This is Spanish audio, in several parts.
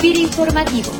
FIRA Informativo.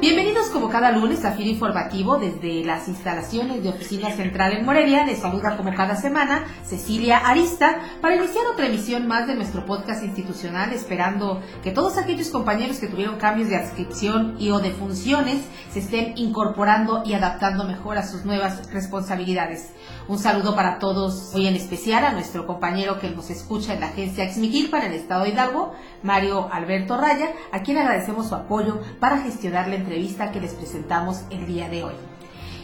Bienvenidos como cada lunes a FIRA Informativo desde las instalaciones de Oficina Central en Morelia. Les saluda como cada semana Cecilia Arista para iniciar otra emisión más de nuestro podcast institucional, esperando que todos aquellos compañeros que tuvieron cambios de adscripción y o de funciones se estén incorporando y adaptando mejor a sus nuevas responsabilidades. Un saludo para todos, hoy en especial a nuestro compañero que nos escucha en la agencia Exmiquil para el Estado de Hidalgo, Mario Alberto Raya, a quien agradecemos su apoyo para gestionar la entrevista que les presentamos el día de hoy.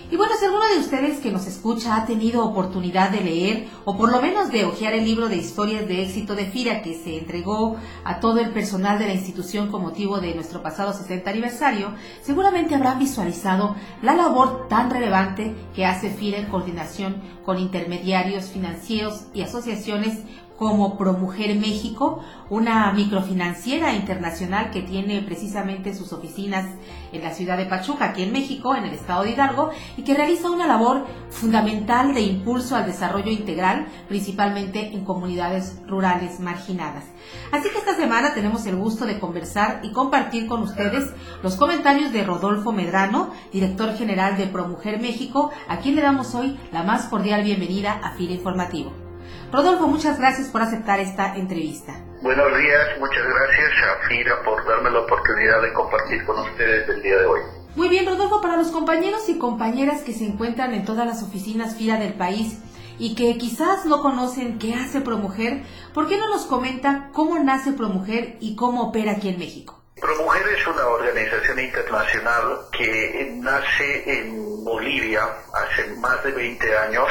Y bueno, si alguno de ustedes que nos escucha ha tenido oportunidad de leer o por lo menos de hojear el libro de historias de éxito de FIRA que se entregó a todo el personal de la institución con motivo de nuestro pasado 60 aniversario, seguramente habrán visualizado la labor tan relevante que hace FIRA en coordinación con intermediarios financieros y asociaciones como ProMujer México, una microfinanciera internacional que tiene precisamente sus oficinas en la ciudad de Pachuca, aquí en México, en el estado de Hidalgo, y que realiza una labor fundamental de impulso al desarrollo integral, principalmente en comunidades rurales marginadas. Así que esta semana tenemos el gusto de conversar y compartir con ustedes los comentarios de Rodolfo Medrano, director general de ProMujer México, a quien le damos hoy la más cordial bienvenida a FIRA Informativo. Rodolfo, muchas gracias por aceptar esta entrevista. Buenos días, muchas gracias a FIRA por darme la oportunidad de compartir con ustedes el día de hoy. Muy bien, Rodolfo, para los compañeros y compañeras que se encuentran en todas las oficinas FIRA del país y que quizás no conocen qué hace ProMujer, ¿por qué no nos comenta cómo nace ProMujer y cómo opera aquí en México? ProMujer es una organización internacional que nace en Bolivia hace más de 20 años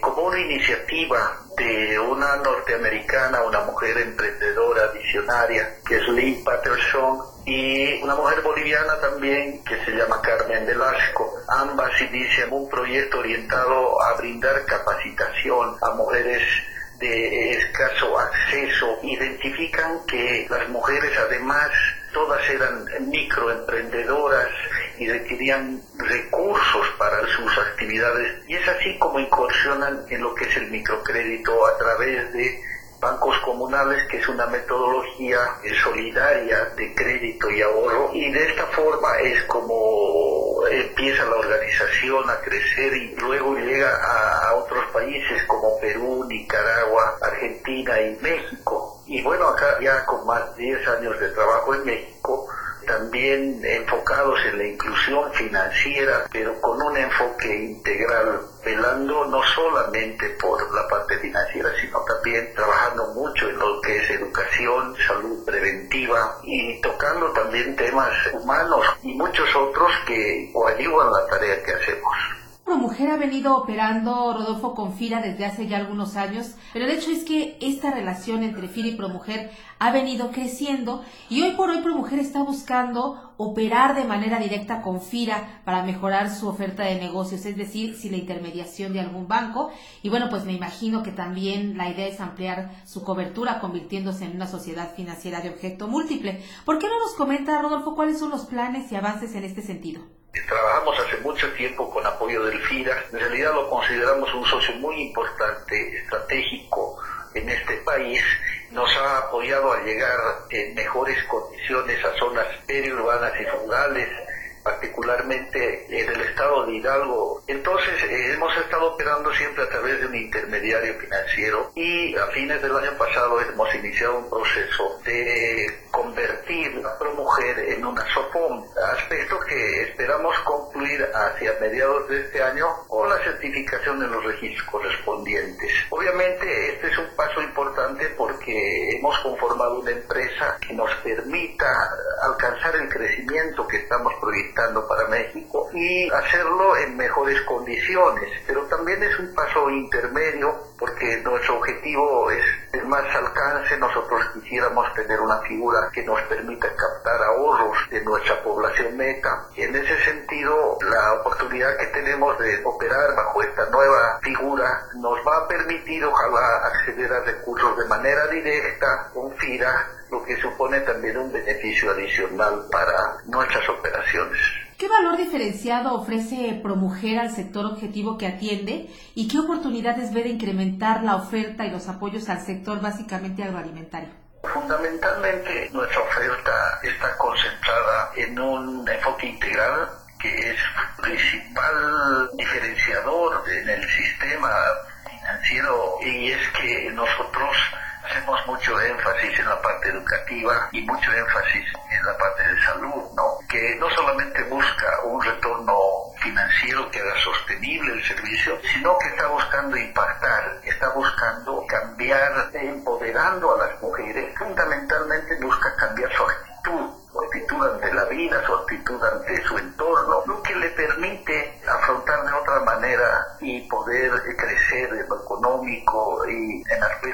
como una iniciativa de una norteamericana, una mujer emprendedora, visionaria, que es Lynn Patterson, y una mujer boliviana también que se llama Carmen Velasco. Ambas inician un proyecto orientado a brindar capacitación a mujeres de escaso acceso. Identifican que las mujeres además todas eran microemprendedoras y requerían recursos para sus actividades y es así como incursionan en lo que es el microcrédito a través de bancos comunales, que es una metodología solidaria de crédito y ahorro, y de esta forma es como empieza la organización a crecer y luego llega a, a otros países como Perú, Nicaragua, Argentina y México. Y bueno, acá ya con más de 10 años de trabajo en México, también enfocados en la inclusión financiera, pero con un enfoque integral, velando no solamente por la parte financiera, sino también trabajando mucho en lo que es educación, salud preventiva y tocando también temas humanos y muchos otros que coadyuvan la tarea que hacemos. ProMujer ha venido operando, Rodolfo, con FIRA desde hace ya algunos años, pero el hecho es que esta relación entre FIRA y ProMujer ha venido creciendo y hoy por hoy ProMujer está buscando operar de manera directa con FIRA para mejorar su oferta de negocios, es decir, sin la intermediación de algún banco. Y bueno, pues me imagino que también la idea es ampliar su cobertura convirtiéndose en una sociedad financiera de objeto múltiple. ¿Por qué no nos comenta, Rodolfo, cuáles son los planes y avances en este sentido? Trabajamos hace mucho tiempo con apoyo del FIRA. En realidad lo consideramos un socio muy importante, estratégico en este país. Nos ha apoyado a llegar en mejores condiciones a zonas periurbanas y rurales, particularmente en el estado de Hidalgo. Entonces eh, hemos estado operando siempre a través de un intermediario financiero y a fines del año pasado hemos iniciado un proceso de convertir a ProMujer en una SOFOM, aspecto que esperamos concluir hacia mediados de este año con la certificación de los registros correspondientes. Obviamente este es un paso importante porque hemos conformado una empresa que nos permita alcanzar el crecimiento que estamos proyectando para México y hacerlo en mejores condiciones, pero también es un paso intermedio porque nuestro objetivo es el más alcance, nosotros quisiéramos tener una figura que nos permita captar ahorros de nuestra población meta. Y en ese sentido, la oportunidad que tenemos de operar bajo esta nueva figura nos va a permitir, ojalá, acceder a recursos de manera directa con FIRA, lo que supone también un beneficio adicional para nuestras operaciones. ¿Qué valor diferenciado ofrece ProMujer al sector objetivo que atiende y qué oportunidades ve de incrementar la oferta y los apoyos al sector básicamente agroalimentario? Fundamentalmente nuestra oferta está concentrada en un enfoque integral que es principal diferenciador en el sistema financiero y es que nosotros hacemos mucho énfasis en la parte educativa y mucho énfasis en la parte de salud, ¿no? Que no solamente busca un retorno financiero que haga sostenible el servicio, sino que está buscando impactar, está buscando cambiar, empoderando a las mujeres, fundamentalmente busca cambiar su actitud su actitud ante la vida, su actitud ante su entorno, lo que le permite afrontar de otra manera y poder crecer en lo económico y en aspectos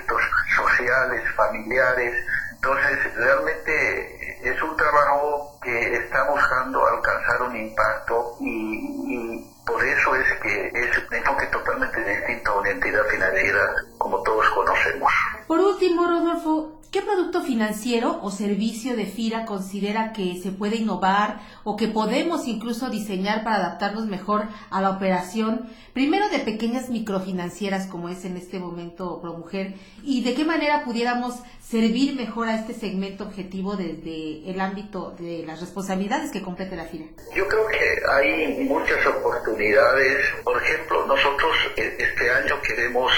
familiares. Entonces, realmente o servicio de FIRA considera que se puede innovar o que podemos incluso diseñar para adaptarnos mejor a la operación, primero de pequeñas microfinancieras como es en este momento ProMujer, y de qué manera pudiéramos servir mejor a este segmento objetivo desde el ámbito de las responsabilidades que complete la FIRA? Yo creo que hay muchas oportunidades. Por ejemplo, nosotros eh, este año queremos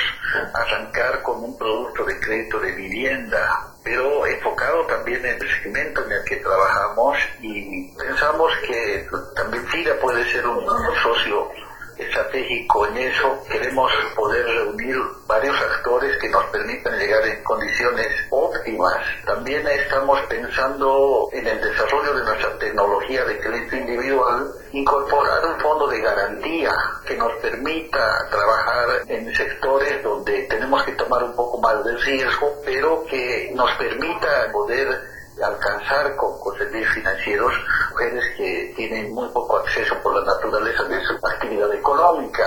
arrancar con un producto de crédito de vivienda pero enfocado también en el segmento en el que trabajamos y pensamos que también FIRA puede ser un, socio estratégico en eso. Queremos poder reunir varios actores que nos permitan llegar en condiciones óptimas. También estamos pensando en el desarrollo de nuestra tecnología de crédito individual, incorporar un fondo de garantía que nos permita trabajar en sectores donde tenemos que tomar un poco más de riesgo, pero que nos permita poder alcanzar con, servicios financieros mujeres que tienen muy poco acceso por la naturaleza de su actividad económica.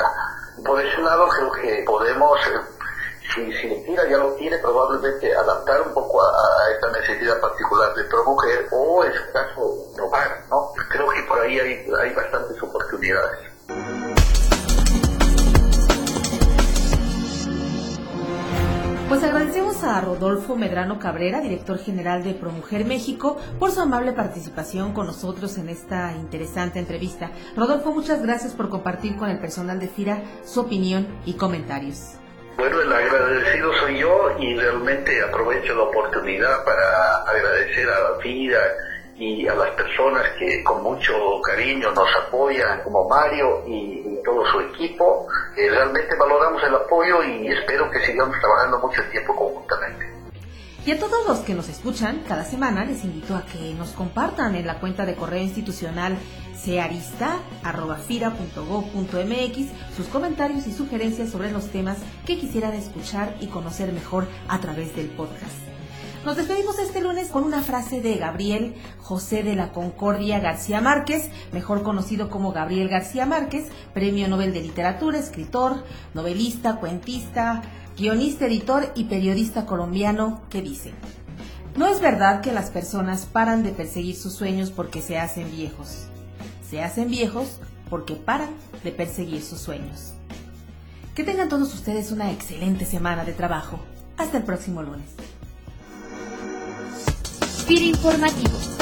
Por ese lado creo que podemos, eh, si, si tira ya lo tiene, probablemente adaptar un poco a, esta necesidad particular de otra mujer o en su caso robar, ¿no? Creo que por ahí hay, hay bastantes oportunidades. Pues agradecemos a Rodolfo Medrano Cabrera, director general de ProMujer México, por su amable participación con nosotros en esta interesante entrevista. Rodolfo, muchas gracias por compartir con el personal de FIRA su opinión y comentarios. Bueno, el agradecido soy yo y realmente aprovecho la oportunidad para agradecer a FIRA y a las personas que con mucho cariño nos apoyan, como Mario y, todo su equipo. Eh, realmente valoramos el apoyo y espero que sigamos trabajando mucho tiempo conjuntamente. Y a todos los que nos escuchan cada semana les invito a que nos compartan en la cuenta de correo institucional searista.fira.gov.mx sus comentarios y sugerencias sobre los temas que quisieran escuchar y conocer mejor a través del podcast. Nos despedimos este lunes con una frase de Gabriel José de la Concordia García Márquez, mejor conocido como Gabriel García Márquez, Premio Nobel de Literatura, escritor, novelista, cuentista, guionista, editor y periodista colombiano, que dice, no es verdad que las personas paran de perseguir sus sueños porque se hacen viejos. Se hacen viejos porque paran de perseguir sus sueños. Que tengan todos ustedes una excelente semana de trabajo. Hasta el próximo lunes. FIR Informativo